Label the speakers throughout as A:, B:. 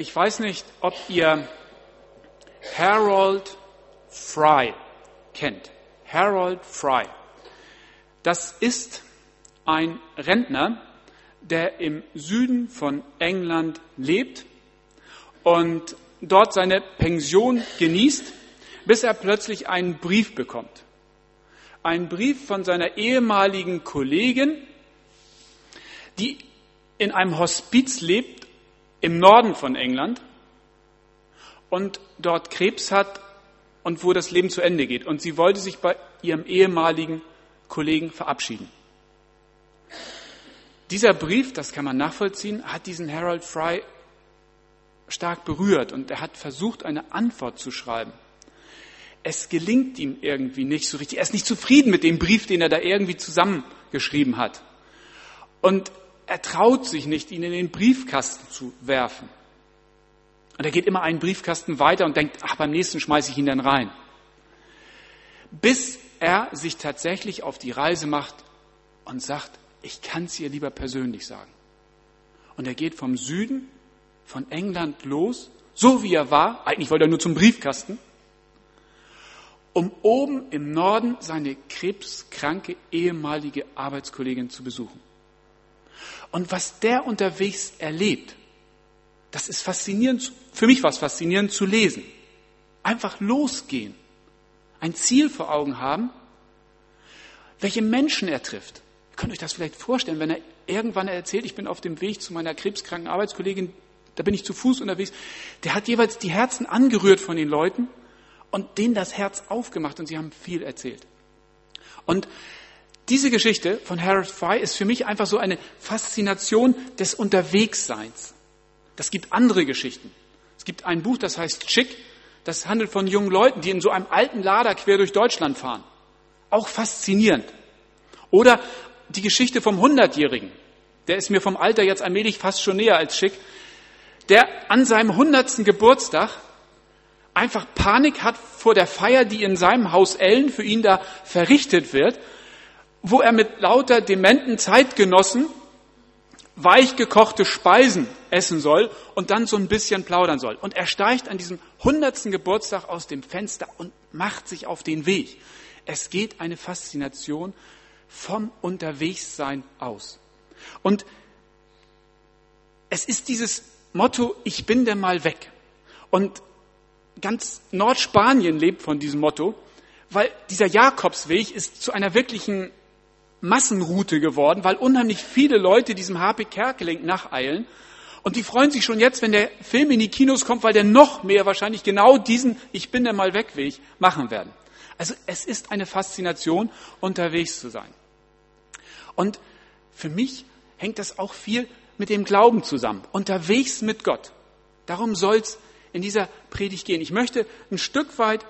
A: Ich weiß nicht, ob ihr Harold Fry kennt. Harold Fry. Das ist ein Rentner, der im Süden von England lebt und dort seine Pension genießt, bis er plötzlich einen Brief bekommt. Einen Brief von seiner ehemaligen Kollegin, die in einem Hospiz lebt im Norden von England und dort Krebs hat und wo das Leben zu Ende geht. Und sie wollte sich bei ihrem ehemaligen Kollegen verabschieden. Dieser Brief, das kann man nachvollziehen, hat diesen Harold Fry stark berührt und er hat versucht, eine Antwort zu schreiben. Es gelingt ihm irgendwie nicht so richtig. Er ist nicht zufrieden mit dem Brief, den er da irgendwie zusammengeschrieben hat. Und er traut sich nicht, ihn in den Briefkasten zu werfen. Und er geht immer einen Briefkasten weiter und denkt, ach, beim nächsten schmeiße ich ihn dann rein. Bis er sich tatsächlich auf die Reise macht und sagt, ich kann es ihr lieber persönlich sagen. Und er geht vom Süden, von England los, so wie er war, eigentlich wollte er nur zum Briefkasten, um oben im Norden seine krebskranke ehemalige Arbeitskollegin zu besuchen. Und was der unterwegs erlebt, das ist faszinierend, für mich war es faszinierend zu lesen. Einfach losgehen, ein Ziel vor Augen haben, welche Menschen er trifft. Ihr könnt euch das vielleicht vorstellen, wenn er irgendwann erzählt, ich bin auf dem Weg zu meiner krebskranken Arbeitskollegin, da bin ich zu Fuß unterwegs. Der hat jeweils die Herzen angerührt von den Leuten und denen das Herz aufgemacht und sie haben viel erzählt. Und diese Geschichte von Harold Fry ist für mich einfach so eine Faszination des Unterwegsseins. Das gibt andere Geschichten. Es gibt ein Buch, das heißt Chick, das handelt von jungen Leuten, die in so einem alten Lader quer durch Deutschland fahren. Auch faszinierend. Oder die Geschichte vom Hundertjährigen. Der ist mir vom Alter jetzt allmählich fast schon näher als Chick. Der an seinem hundertsten Geburtstag einfach Panik hat vor der Feier, die in seinem Haus Ellen für ihn da verrichtet wird wo er mit lauter dementen Zeitgenossen weich gekochte Speisen essen soll und dann so ein bisschen plaudern soll. Und er steigt an diesem hundertsten Geburtstag aus dem Fenster und macht sich auf den Weg. Es geht eine Faszination vom Unterwegssein aus. Und es ist dieses Motto, ich bin denn mal weg. Und ganz Nordspanien lebt von diesem Motto, weil dieser Jakobsweg ist zu einer wirklichen Massenroute geworden, weil unheimlich viele Leute diesem HP Kerkeling nacheilen. Und die freuen sich schon jetzt, wenn der Film in die Kinos kommt, weil der noch mehr wahrscheinlich genau diesen Ich bin der mal weg Weg machen werden. Also es ist eine Faszination, unterwegs zu sein. Und für mich hängt das auch viel mit dem Glauben zusammen. Unterwegs mit Gott. Darum soll es in dieser Predigt gehen. Ich möchte ein Stück weit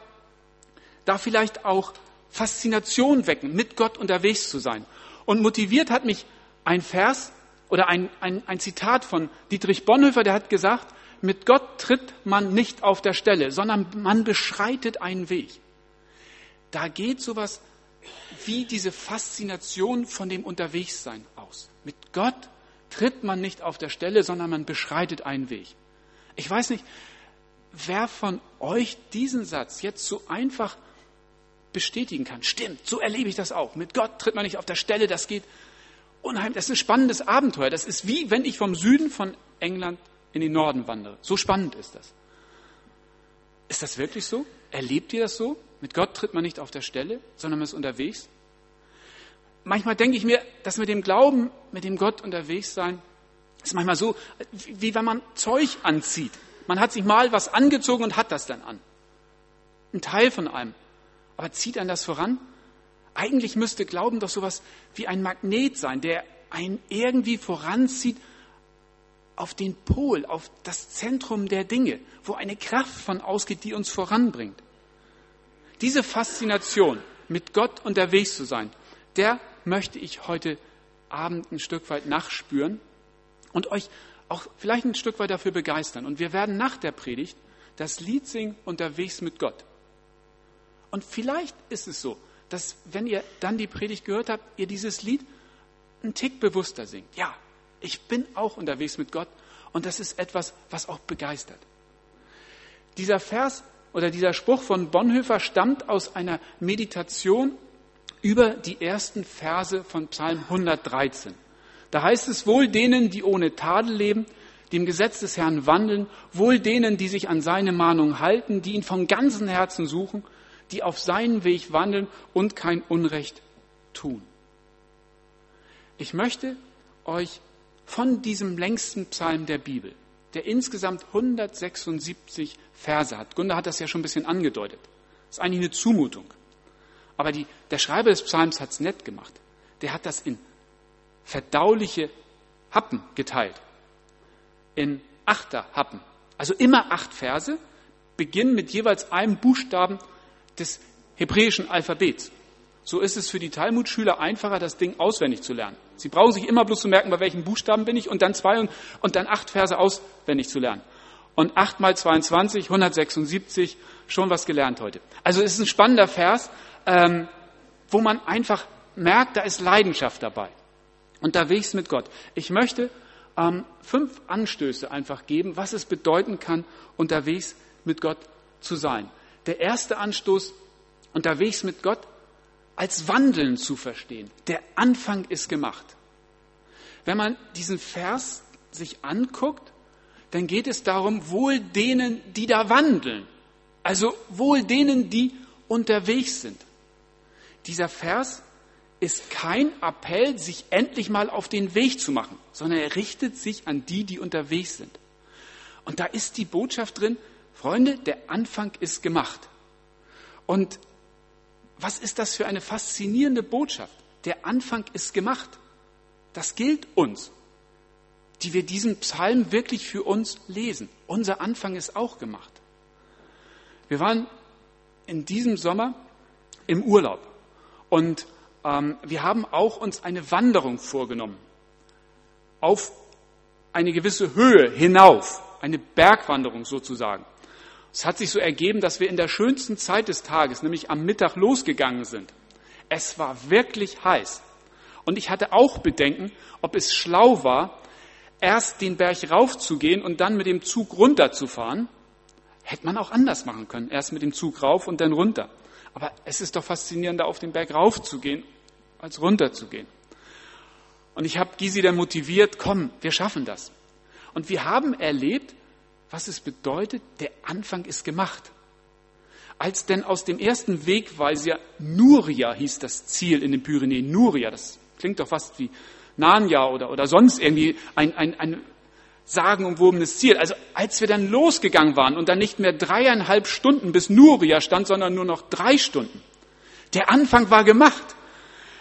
A: da vielleicht auch Faszination wecken, mit Gott unterwegs zu sein. Und motiviert hat mich ein Vers oder ein, ein, ein Zitat von Dietrich Bonhoeffer, der hat gesagt, mit Gott tritt man nicht auf der Stelle, sondern man beschreitet einen Weg. Da geht sowas wie diese Faszination von dem Unterwegssein aus. Mit Gott tritt man nicht auf der Stelle, sondern man beschreitet einen Weg. Ich weiß nicht, wer von euch diesen Satz jetzt so einfach bestätigen kann. Stimmt, so erlebe ich das auch. Mit Gott tritt man nicht auf der Stelle, das geht unheimlich, das ist ein spannendes Abenteuer. Das ist wie wenn ich vom Süden von England in den Norden wandere. So spannend ist das. Ist das wirklich so? Erlebt ihr das so? Mit Gott tritt man nicht auf der Stelle, sondern man ist unterwegs. Manchmal denke ich mir, dass mit dem Glauben, mit dem Gott unterwegs sein, ist manchmal so, wie wenn man Zeug anzieht. Man hat sich mal was angezogen und hat das dann an. Ein Teil von einem. Aber zieht einen das voran? Eigentlich müsste Glauben doch sowas wie ein Magnet sein, der einen irgendwie voranzieht auf den Pol, auf das Zentrum der Dinge, wo eine Kraft von ausgeht, die uns voranbringt. Diese Faszination, mit Gott unterwegs zu sein, der möchte ich heute Abend ein Stück weit nachspüren und euch auch vielleicht ein Stück weit dafür begeistern. Und wir werden nach der Predigt das Lied singen, unterwegs mit Gott. Und vielleicht ist es so, dass wenn ihr dann die Predigt gehört habt, ihr dieses Lied einen Tick bewusster singt. Ja, ich bin auch unterwegs mit Gott Und das ist etwas, was auch begeistert. Dieser Vers oder dieser Spruch von Bonhoeffer stammt aus einer Meditation über die ersten Verse von Psalm 113. Da heißt es wohl denen, die ohne Tadel leben, dem Gesetz des Herrn wandeln, wohl denen, die sich an seine Mahnung halten, die ihn von ganzem Herzen suchen, die auf seinen Weg wandeln und kein Unrecht tun. Ich möchte euch von diesem längsten Psalm der Bibel, der insgesamt 176 Verse hat, Gunda hat das ja schon ein bisschen angedeutet, das ist eigentlich eine Zumutung. Aber die, der Schreiber des Psalms hat es nett gemacht. Der hat das in verdauliche Happen geteilt. In Achterhappen. Also immer acht Verse, beginnen mit jeweils einem Buchstaben des hebräischen Alphabets. So ist es für die Talmud-Schüler einfacher, das Ding auswendig zu lernen. Sie brauchen sich immer bloß zu merken, bei welchen Buchstaben bin ich und dann zwei und, und dann acht Verse auswendig zu lernen. Und acht mal 22, 176, schon was gelernt heute. Also es ist ein spannender Vers, ähm, wo man einfach merkt, da ist Leidenschaft dabei. Unterwegs mit Gott. Ich möchte ähm, fünf Anstöße einfach geben, was es bedeuten kann, unterwegs mit Gott zu sein. Der erste Anstoß, unterwegs mit Gott als Wandeln zu verstehen. Der Anfang ist gemacht. Wenn man diesen Vers sich anguckt, dann geht es darum, wohl denen, die da wandeln. Also wohl denen, die unterwegs sind. Dieser Vers ist kein Appell, sich endlich mal auf den Weg zu machen, sondern er richtet sich an die, die unterwegs sind. Und da ist die Botschaft drin, Freunde, der Anfang ist gemacht. Und was ist das für eine faszinierende Botschaft? Der Anfang ist gemacht. Das gilt uns, die wir diesen Psalm wirklich für uns lesen. Unser Anfang ist auch gemacht. Wir waren in diesem Sommer im Urlaub und ähm, wir haben auch uns eine Wanderung vorgenommen. Auf eine gewisse Höhe hinauf. Eine Bergwanderung sozusagen. Es hat sich so ergeben, dass wir in der schönsten Zeit des Tages, nämlich am Mittag, losgegangen sind. Es war wirklich heiß. Und ich hatte auch Bedenken, ob es schlau war, erst den Berg raufzugehen und dann mit dem Zug runterzufahren. Hätte man auch anders machen können. Erst mit dem Zug rauf und dann runter. Aber es ist doch faszinierender, auf den Berg raufzugehen, als runterzugehen. Und ich habe Gysi dann motiviert, komm, wir schaffen das. Und wir haben erlebt, was es bedeutet, der Anfang ist gemacht. Als denn aus dem ersten Wegweiser Nuria hieß das Ziel in den Pyrenäen, Nuria, das klingt doch fast wie Narnia oder, oder sonst irgendwie ein, ein, ein sagenumwobenes Ziel. Also als wir dann losgegangen waren und dann nicht mehr dreieinhalb Stunden bis Nuria stand, sondern nur noch drei Stunden. Der Anfang war gemacht.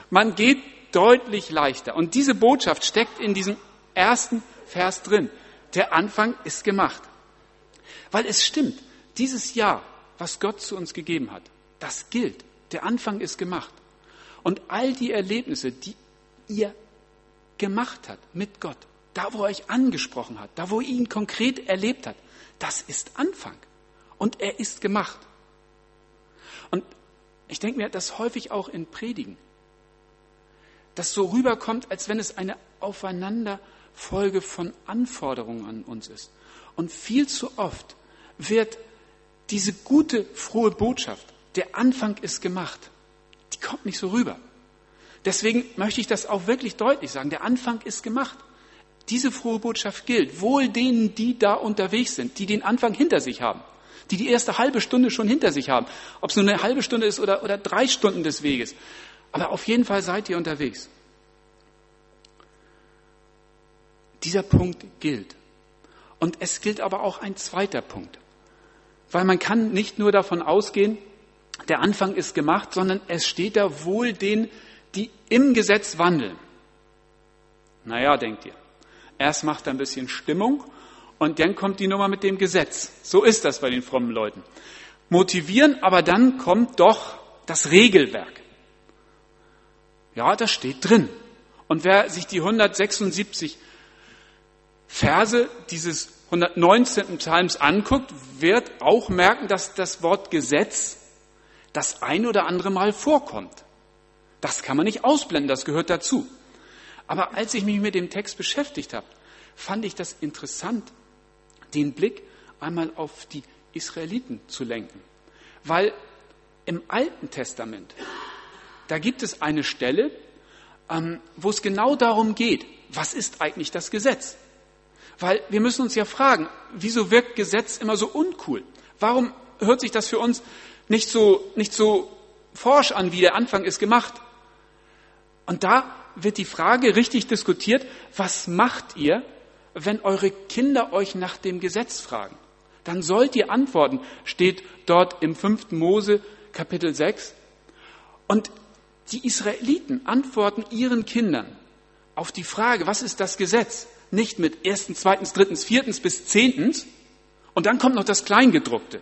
A: Man geht deutlich leichter. Und diese Botschaft steckt in diesem ersten Vers drin. Der Anfang ist gemacht. Weil es stimmt, dieses Jahr, was Gott zu uns gegeben hat, das gilt. Der Anfang ist gemacht. Und all die Erlebnisse, die ihr gemacht habt mit Gott, da wo er euch angesprochen hat, da wo ihr ihn konkret erlebt habt, das ist Anfang. Und er ist gemacht. Und ich denke mir, dass häufig auch in Predigen, das so rüberkommt, als wenn es eine Aufeinanderfolge von Anforderungen an uns ist. Und viel zu oft wird diese gute, frohe Botschaft, der Anfang ist gemacht, die kommt nicht so rüber. Deswegen möchte ich das auch wirklich deutlich sagen. Der Anfang ist gemacht. Diese frohe Botschaft gilt wohl denen, die da unterwegs sind, die den Anfang hinter sich haben, die die erste halbe Stunde schon hinter sich haben, ob es nur eine halbe Stunde ist oder, oder drei Stunden des Weges. Aber auf jeden Fall seid ihr unterwegs. Dieser Punkt gilt. Und es gilt aber auch ein zweiter Punkt. Weil man kann nicht nur davon ausgehen, der Anfang ist gemacht, sondern es steht da wohl denen, die im Gesetz wandeln. Naja, denkt ihr. Erst macht er ein bisschen Stimmung und dann kommt die Nummer mit dem Gesetz. So ist das bei den frommen Leuten. Motivieren, aber dann kommt doch das Regelwerk. Ja, das steht drin. Und wer sich die 176 Verse dieses 119. Psalms anguckt, wird auch merken, dass das Wort Gesetz das ein oder andere Mal vorkommt. Das kann man nicht ausblenden, das gehört dazu. Aber als ich mich mit dem Text beschäftigt habe, fand ich das interessant, den Blick einmal auf die Israeliten zu lenken. Weil im Alten Testament, da gibt es eine Stelle, ähm, wo es genau darum geht, was ist eigentlich das Gesetz? Weil wir müssen uns ja fragen, wieso wirkt Gesetz immer so uncool? Warum hört sich das für uns nicht so, nicht so forsch an, wie der Anfang ist gemacht? Und da wird die Frage richtig diskutiert, was macht ihr, wenn eure Kinder euch nach dem Gesetz fragen? Dann sollt ihr antworten, steht dort im 5. Mose Kapitel 6. Und die Israeliten antworten ihren Kindern auf die Frage, was ist das Gesetz? Nicht mit erstens, zweitens, drittens, viertens bis zehntens. Und dann kommt noch das Kleingedruckte.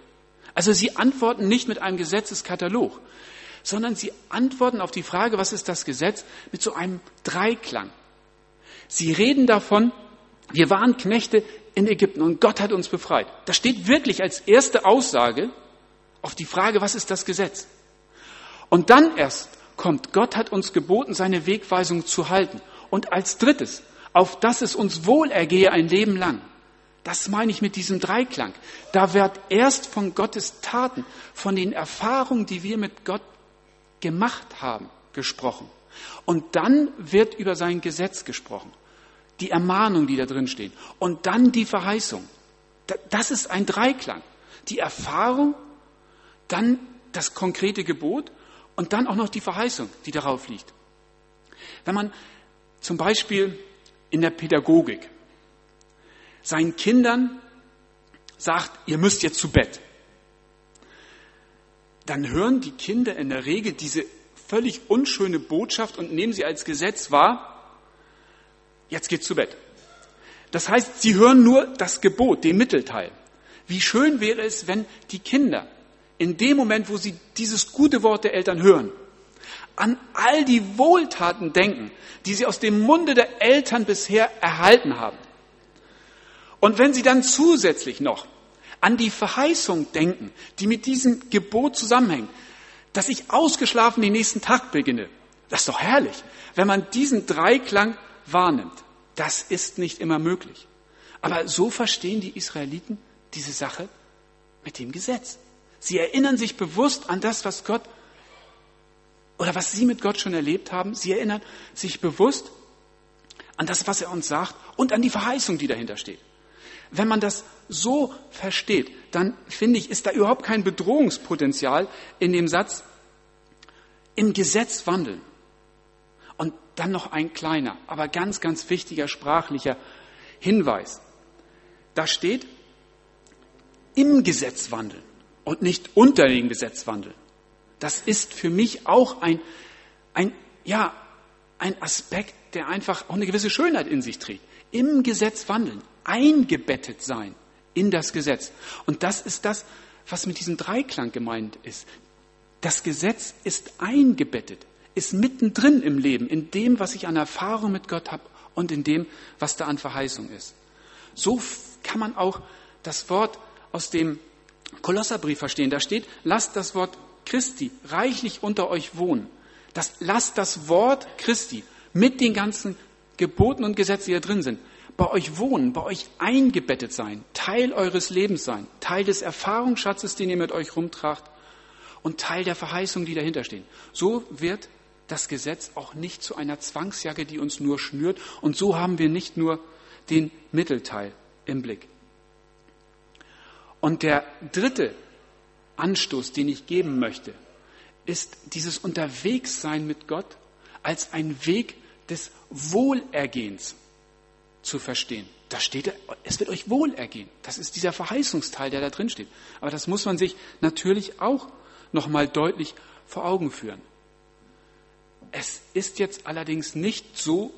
A: Also sie antworten nicht mit einem Gesetzeskatalog, sondern sie antworten auf die Frage, was ist das Gesetz, mit so einem Dreiklang. Sie reden davon, wir waren Knechte in Ägypten und Gott hat uns befreit. Das steht wirklich als erste Aussage auf die Frage, was ist das Gesetz? Und dann erst kommt, Gott hat uns geboten, seine Wegweisung zu halten. Und als drittes, auf dass es uns wohl ergehe ein Leben lang. Das meine ich mit diesem Dreiklang. Da wird erst von Gottes Taten, von den Erfahrungen, die wir mit Gott gemacht haben, gesprochen. Und dann wird über sein Gesetz gesprochen. Die Ermahnung, die da drin stehen. Und dann die Verheißung. Das ist ein Dreiklang. Die Erfahrung, dann das konkrete Gebot und dann auch noch die Verheißung, die darauf liegt. Wenn man zum Beispiel in der Pädagogik seinen Kindern sagt, ihr müsst jetzt zu Bett, dann hören die Kinder in der Regel diese völlig unschöne Botschaft und nehmen sie als Gesetz wahr, jetzt geht's zu Bett. Das heißt, sie hören nur das Gebot, den Mittelteil. Wie schön wäre es, wenn die Kinder in dem Moment, wo sie dieses gute Wort der Eltern hören, an all die Wohltaten denken, die sie aus dem Munde der Eltern bisher erhalten haben. Und wenn sie dann zusätzlich noch an die Verheißung denken, die mit diesem Gebot zusammenhängt, dass ich ausgeschlafen den nächsten Tag beginne, das ist doch herrlich, wenn man diesen Dreiklang wahrnimmt. Das ist nicht immer möglich. Aber so verstehen die Israeliten diese Sache mit dem Gesetz. Sie erinnern sich bewusst an das, was Gott oder was sie mit Gott schon erlebt haben. Sie erinnern sich bewusst an das, was er uns sagt und an die Verheißung, die dahinter steht. Wenn man das so versteht, dann finde ich, ist da überhaupt kein Bedrohungspotenzial in dem Satz, im Gesetz wandeln. Und dann noch ein kleiner, aber ganz, ganz wichtiger sprachlicher Hinweis. Da steht, im Gesetz wandeln und nicht unter dem Gesetz wandeln. Das ist für mich auch ein, ein, ja, ein Aspekt, der einfach auch eine gewisse Schönheit in sich trägt. Im Gesetz wandeln, eingebettet sein in das Gesetz. Und das ist das, was mit diesem Dreiklang gemeint ist. Das Gesetz ist eingebettet, ist mittendrin im Leben, in dem, was ich an Erfahrung mit Gott habe und in dem, was da an Verheißung ist. So kann man auch das Wort aus dem Kolosserbrief verstehen. Da steht, lasst das Wort Christi reichlich unter euch wohnen. Das, lasst das Wort Christi mit den ganzen Geboten und Gesetzen, die da drin sind, bei euch wohnen, bei euch eingebettet sein, Teil eures Lebens sein, Teil des Erfahrungsschatzes, den ihr mit euch rumtragt und Teil der Verheißung, die dahinter stehen. So wird das Gesetz auch nicht zu einer Zwangsjacke, die uns nur schnürt. Und so haben wir nicht nur den Mittelteil im Blick. Und der dritte Anstoß, den ich geben möchte, ist dieses Unterwegssein mit Gott als ein Weg des Wohlergehens zu verstehen. Da steht, es wird euch wohlergehen. Das ist dieser Verheißungsteil, der da drin steht. Aber das muss man sich natürlich auch nochmal deutlich vor Augen führen. Es ist jetzt allerdings nicht so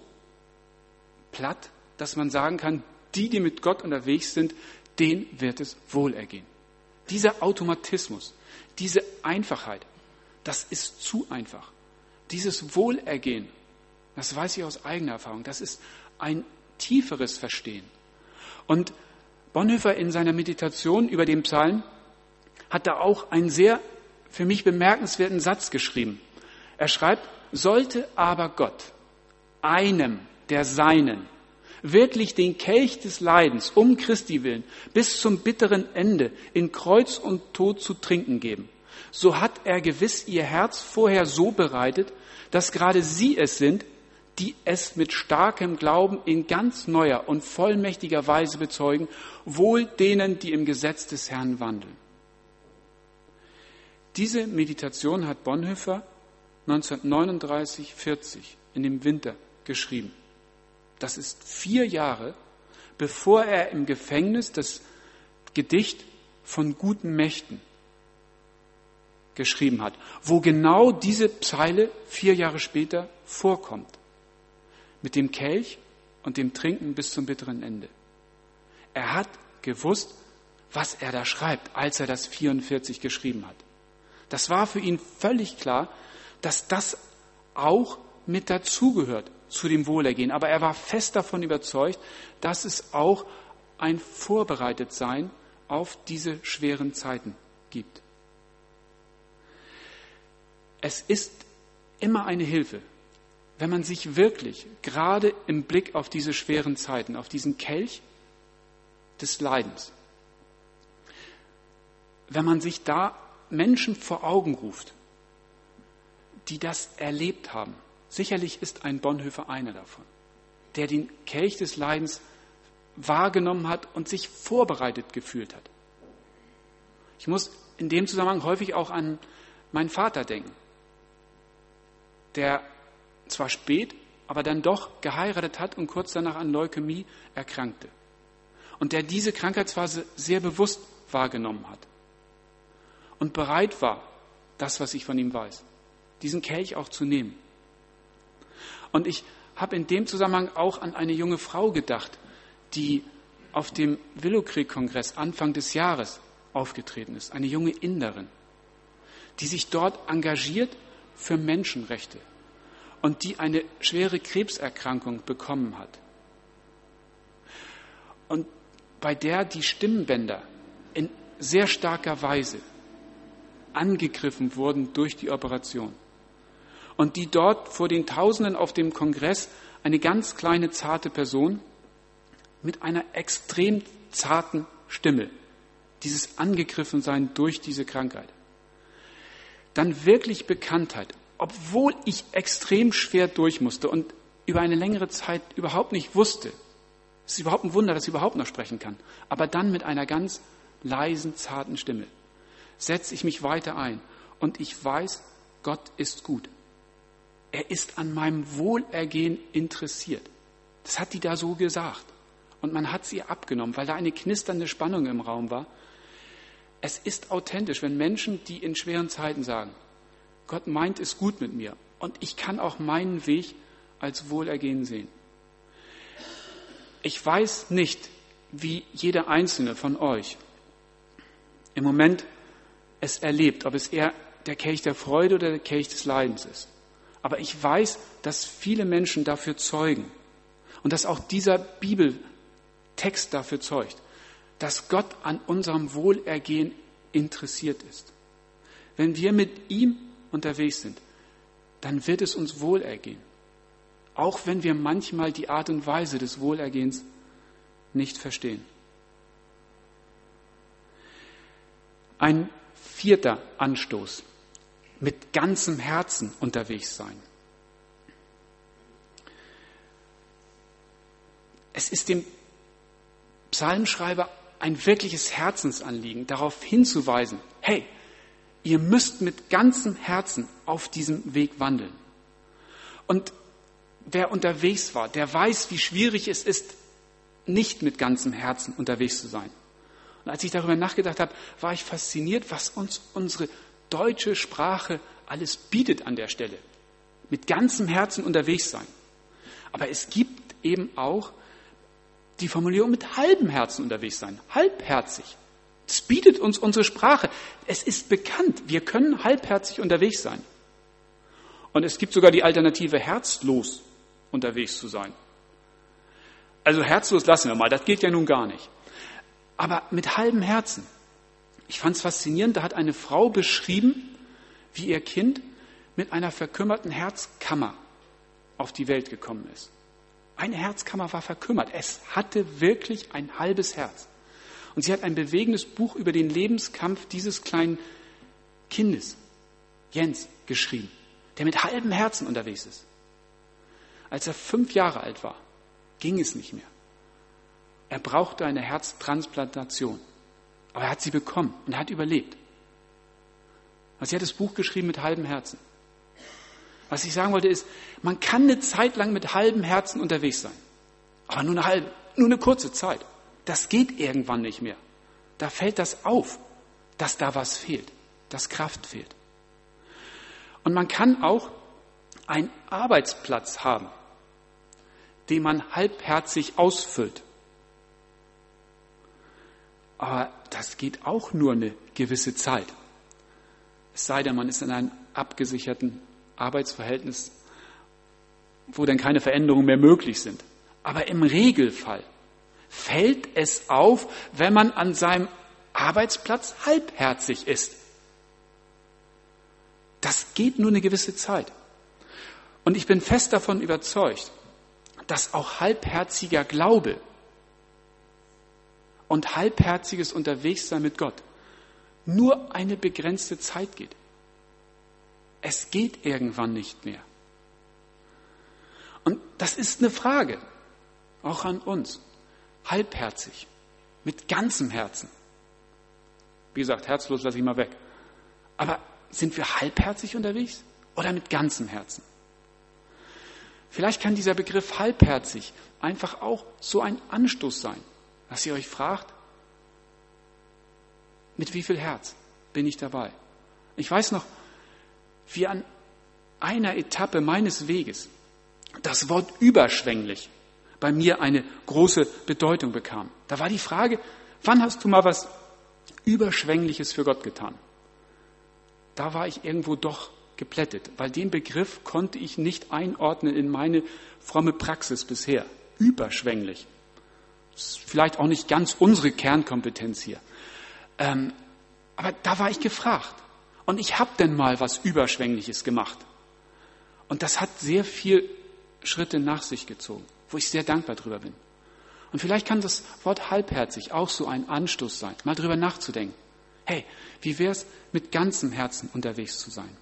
A: platt, dass man sagen kann, die, die mit Gott unterwegs sind, den wird es wohlergehen. Dieser Automatismus, diese Einfachheit, das ist zu einfach. Dieses Wohlergehen, das weiß ich aus eigener Erfahrung, das ist ein tieferes Verstehen. Und Bonhoeffer in seiner Meditation über den Psalm hat da auch einen sehr für mich bemerkenswerten Satz geschrieben. Er schreibt, sollte aber Gott einem der Seinen wirklich den Kelch des Leidens um Christi willen bis zum bitteren Ende in Kreuz und Tod zu trinken geben, so hat er gewiss ihr Herz vorher so bereitet, dass gerade sie es sind, die es mit starkem Glauben in ganz neuer und vollmächtiger Weise bezeugen, wohl denen, die im Gesetz des Herrn wandeln. Diese Meditation hat Bonhoeffer 1939-40 in dem Winter geschrieben. Das ist vier Jahre, bevor er im Gefängnis das Gedicht von guten Mächten geschrieben hat, wo genau diese Zeile vier Jahre später vorkommt. Mit dem Kelch und dem Trinken bis zum bitteren Ende. Er hat gewusst, was er da schreibt, als er das 44 geschrieben hat. Das war für ihn völlig klar, dass das auch mit dazugehört zu dem Wohlergehen. Aber er war fest davon überzeugt, dass es auch ein Vorbereitetsein auf diese schweren Zeiten gibt. Es ist immer eine Hilfe, wenn man sich wirklich gerade im Blick auf diese schweren Zeiten, auf diesen Kelch des Leidens, wenn man sich da Menschen vor Augen ruft, die das erlebt haben. Sicherlich ist ein Bonhoeffer einer davon, der den Kelch des Leidens wahrgenommen hat und sich vorbereitet gefühlt hat. Ich muss in dem Zusammenhang häufig auch an meinen Vater denken, der zwar spät, aber dann doch geheiratet hat und kurz danach an Leukämie erkrankte. Und der diese Krankheitsphase sehr bewusst wahrgenommen hat und bereit war, das, was ich von ihm weiß, diesen Kelch auch zu nehmen. Und ich habe in dem Zusammenhang auch an eine junge Frau gedacht, die auf dem Willow Creek Kongress Anfang des Jahres aufgetreten ist, eine junge Inderin, die sich dort engagiert für Menschenrechte und die eine schwere Krebserkrankung bekommen hat. Und bei der die Stimmbänder in sehr starker Weise angegriffen wurden durch die Operation. Und die dort vor den Tausenden auf dem Kongress eine ganz kleine, zarte Person mit einer extrem zarten Stimme, dieses Angegriffensein durch diese Krankheit, dann wirklich Bekanntheit, obwohl ich extrem schwer durch musste und über eine längere Zeit überhaupt nicht wusste, es ist überhaupt ein Wunder, dass ich überhaupt noch sprechen kann, aber dann mit einer ganz leisen, zarten Stimme setze ich mich weiter ein und ich weiß, Gott ist gut. Er ist an meinem Wohlergehen interessiert. Das hat die da so gesagt. Und man hat sie abgenommen, weil da eine knisternde Spannung im Raum war. Es ist authentisch, wenn Menschen, die in schweren Zeiten sagen, Gott meint es gut mit mir und ich kann auch meinen Weg als Wohlergehen sehen. Ich weiß nicht, wie jeder einzelne von euch im Moment es erlebt, ob es eher der Kelch der Freude oder der Kelch des Leidens ist. Aber ich weiß, dass viele Menschen dafür zeugen und dass auch dieser Bibeltext dafür zeugt, dass Gott an unserem Wohlergehen interessiert ist. Wenn wir mit ihm unterwegs sind, dann wird es uns wohlergehen. Auch wenn wir manchmal die Art und Weise des Wohlergehens nicht verstehen. Ein Vierter Anstoß. Mit ganzem Herzen unterwegs sein. Es ist dem Psalmschreiber ein wirkliches Herzensanliegen, darauf hinzuweisen, hey, ihr müsst mit ganzem Herzen auf diesem Weg wandeln. Und wer unterwegs war, der weiß, wie schwierig es ist, nicht mit ganzem Herzen unterwegs zu sein. Und als ich darüber nachgedacht habe, war ich fasziniert, was uns unsere deutsche Sprache alles bietet an der Stelle. Mit ganzem Herzen unterwegs sein. Aber es gibt eben auch die Formulierung mit halbem Herzen unterwegs sein. Halbherzig. Das bietet uns unsere Sprache. Es ist bekannt, wir können halbherzig unterwegs sein. Und es gibt sogar die Alternative, herzlos unterwegs zu sein. Also herzlos lassen wir mal, das geht ja nun gar nicht aber mit halbem Herzen. Ich fand es faszinierend, da hat eine Frau beschrieben, wie ihr Kind mit einer verkümmerten Herzkammer auf die Welt gekommen ist. Eine Herzkammer war verkümmert. Es hatte wirklich ein halbes Herz. Und sie hat ein bewegendes Buch über den Lebenskampf dieses kleinen Kindes, Jens, geschrieben, der mit halbem Herzen unterwegs ist. Als er fünf Jahre alt war, ging es nicht mehr. Er brauchte eine Herztransplantation. Aber er hat sie bekommen und er hat überlebt. Also sie hat das Buch geschrieben mit halbem Herzen. Was ich sagen wollte ist, man kann eine Zeit lang mit halbem Herzen unterwegs sein. Aber nur eine halbe, nur eine kurze Zeit. Das geht irgendwann nicht mehr. Da fällt das auf, dass da was fehlt, dass Kraft fehlt. Und man kann auch einen Arbeitsplatz haben, den man halbherzig ausfüllt. Aber das geht auch nur eine gewisse Zeit. Es sei denn, man ist in einem abgesicherten Arbeitsverhältnis, wo dann keine Veränderungen mehr möglich sind. Aber im Regelfall fällt es auf, wenn man an seinem Arbeitsplatz halbherzig ist. Das geht nur eine gewisse Zeit. Und ich bin fest davon überzeugt, dass auch halbherziger Glaube und halbherziges Unterwegssein mit Gott nur eine begrenzte Zeit geht. Es geht irgendwann nicht mehr. Und das ist eine Frage, auch an uns. Halbherzig, mit ganzem Herzen. Wie gesagt, herzlos lasse ich mal weg. Aber sind wir halbherzig unterwegs oder mit ganzem Herzen? Vielleicht kann dieser Begriff halbherzig einfach auch so ein Anstoß sein, dass ihr euch fragt, mit wie viel Herz bin ich dabei? Ich weiß noch, wie an einer Etappe meines Weges das Wort überschwänglich bei mir eine große Bedeutung bekam. Da war die Frage, wann hast du mal was Überschwängliches für Gott getan? Da war ich irgendwo doch geplättet, weil den Begriff konnte ich nicht einordnen in meine fromme Praxis bisher. Überschwänglich. Vielleicht auch nicht ganz unsere Kernkompetenz hier. Ähm, aber da war ich gefragt. Und ich habe denn mal was Überschwängliches gemacht. Und das hat sehr viel Schritte nach sich gezogen, wo ich sehr dankbar drüber bin. Und vielleicht kann das Wort halbherzig auch so ein Anstoß sein, mal drüber nachzudenken. Hey, wie wäre es, mit ganzem Herzen unterwegs zu sein?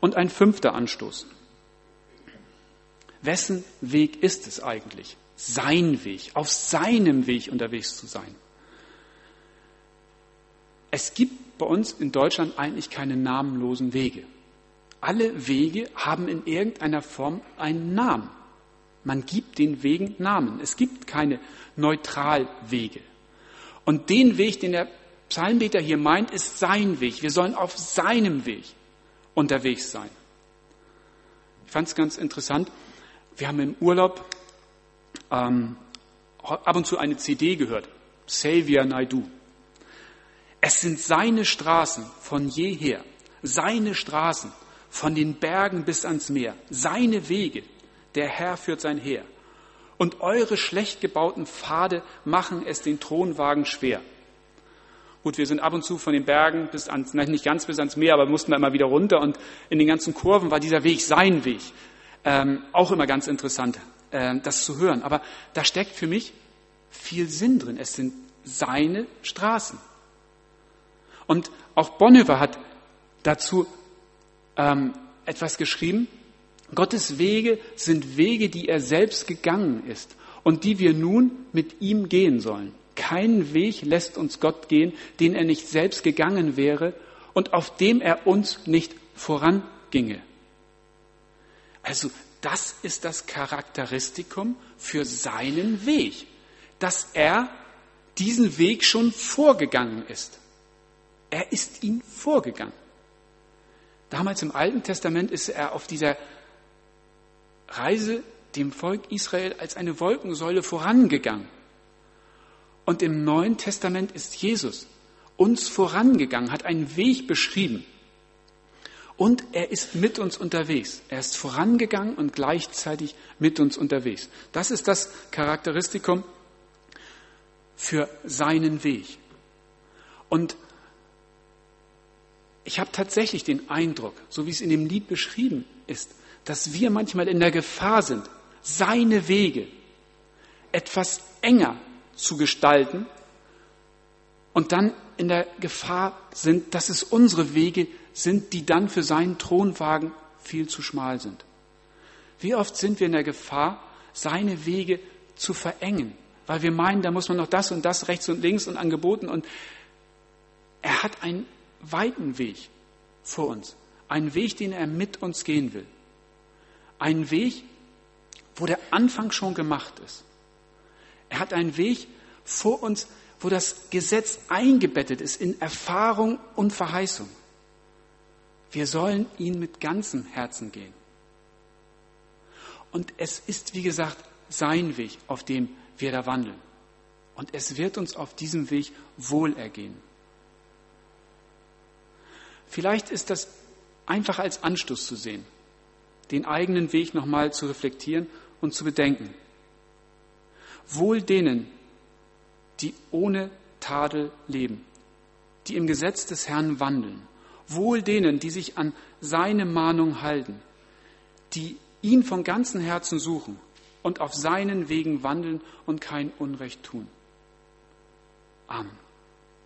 A: Und ein fünfter Anstoß. Wessen Weg ist es eigentlich? Sein Weg, auf seinem Weg unterwegs zu sein. Es gibt bei uns in Deutschland eigentlich keine namenlosen Wege. Alle Wege haben in irgendeiner Form einen Namen. Man gibt den Wegen Namen. Es gibt keine Neutralwege. Und den Weg, den der Psalmbeter hier meint, ist sein Weg. Wir sollen auf seinem Weg unterwegs sein. Ich fand es ganz interessant. Wir haben im Urlaub ähm, ab und zu eine CD gehört. Xavier Naidu. Es sind seine Straßen von jeher, seine Straßen von den Bergen bis ans Meer, seine Wege. Der Herr führt sein Heer. Und eure schlecht gebauten Pfade machen es den Thronwagen schwer. Gut, wir sind ab und zu von den Bergen bis ans, nein, nicht ganz bis ans Meer, aber mussten da immer wieder runter und in den ganzen Kurven war dieser Weg sein Weg. Ähm, auch immer ganz interessant, das zu hören. Aber da steckt für mich viel Sinn drin. Es sind seine Straßen. Und auch Bonhoeffer hat dazu ähm, etwas geschrieben. Gottes Wege sind Wege, die er selbst gegangen ist und die wir nun mit ihm gehen sollen. Keinen Weg lässt uns Gott gehen, den er nicht selbst gegangen wäre und auf dem er uns nicht voranginge. Also das ist das Charakteristikum für seinen Weg, dass er diesen Weg schon vorgegangen ist. Er ist ihn vorgegangen. Damals im Alten Testament ist er auf dieser Reise dem Volk Israel als eine Wolkensäule vorangegangen. Und im Neuen Testament ist Jesus uns vorangegangen, hat einen Weg beschrieben. Und er ist mit uns unterwegs. Er ist vorangegangen und gleichzeitig mit uns unterwegs. Das ist das Charakteristikum für seinen Weg. Und ich habe tatsächlich den Eindruck, so wie es in dem Lied beschrieben ist, dass wir manchmal in der Gefahr sind, seine Wege etwas enger zu gestalten und dann in der Gefahr sind, dass es unsere Wege sind, die dann für seinen Thronwagen viel zu schmal sind. Wie oft sind wir in der Gefahr, seine Wege zu verengen, weil wir meinen, da muss man noch das und das rechts und links und angeboten und er hat einen weiten Weg vor uns, einen Weg, den er mit uns gehen will, einen Weg, wo der Anfang schon gemacht ist. Er hat einen Weg vor uns, wo das Gesetz eingebettet ist in Erfahrung und Verheißung. Wir sollen ihn mit ganzem Herzen gehen. Und es ist, wie gesagt, sein Weg, auf dem wir da wandeln. Und es wird uns auf diesem Weg wohlergehen. Vielleicht ist das einfach als Anstoß zu sehen, den eigenen Weg nochmal zu reflektieren und zu bedenken. Wohl denen, die ohne Tadel leben, die im Gesetz des Herrn wandeln. Wohl denen, die sich an seine Mahnung halten, die ihn von ganzem Herzen suchen und auf seinen Wegen wandeln und kein Unrecht tun. Amen.